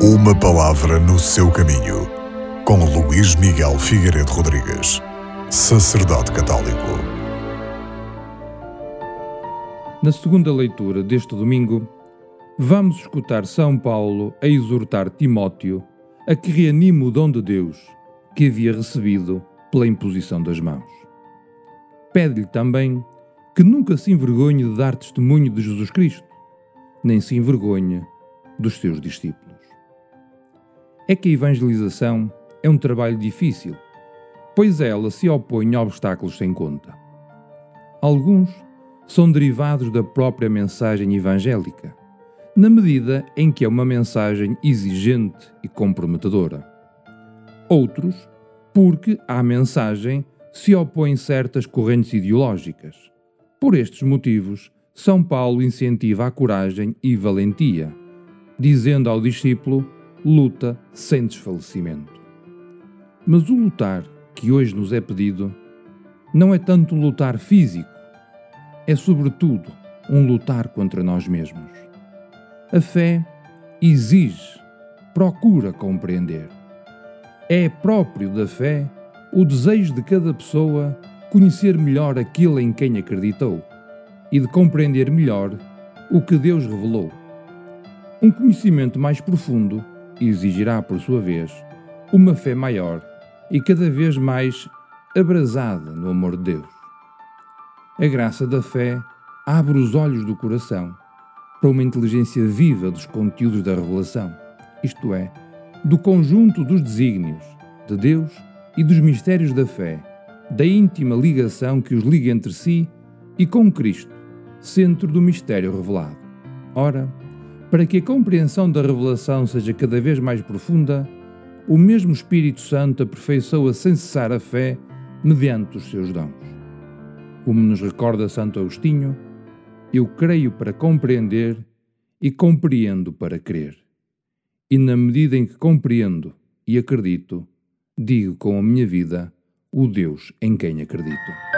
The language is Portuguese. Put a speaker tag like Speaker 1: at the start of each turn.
Speaker 1: Uma palavra no seu caminho, com Luís Miguel Figueiredo Rodrigues, sacerdote católico.
Speaker 2: Na segunda leitura deste domingo, vamos escutar São Paulo a exortar Timóteo a que reanime o dom de Deus que havia recebido pela imposição das mãos. Pede-lhe também que nunca se envergonhe de dar testemunho de Jesus Cristo, nem se envergonhe dos seus discípulos. É que a evangelização é um trabalho difícil, pois ela se opõe a obstáculos sem conta. Alguns são derivados da própria mensagem evangélica, na medida em que é uma mensagem exigente e comprometedora. Outros, porque à mensagem se opõem certas correntes ideológicas. Por estes motivos, São Paulo incentiva a coragem e valentia, dizendo ao discípulo: luta sem desfalecimento. Mas o lutar que hoje nos é pedido não é tanto lutar físico, é sobretudo um lutar contra nós mesmos. A fé exige, procura compreender. É próprio da fé o desejo de cada pessoa conhecer melhor aquilo em quem acreditou e de compreender melhor o que Deus revelou. Um conhecimento mais profundo exigirá, por sua vez, uma fé maior e cada vez mais abrasada no amor de Deus. A graça da fé abre os olhos do coração para uma inteligência viva dos conteúdos da revelação, isto é, do conjunto dos desígnios de Deus e dos mistérios da fé, da íntima ligação que os liga entre si e com Cristo, centro do mistério revelado. Ora, para que a compreensão da revelação seja cada vez mais profunda, o mesmo Espírito Santo aperfeiçoa sem cessar a fé mediante os seus dons. Como nos recorda Santo Agostinho, eu creio para compreender e compreendo para crer. E na medida em que compreendo e acredito, digo com a minha vida o Deus em quem acredito.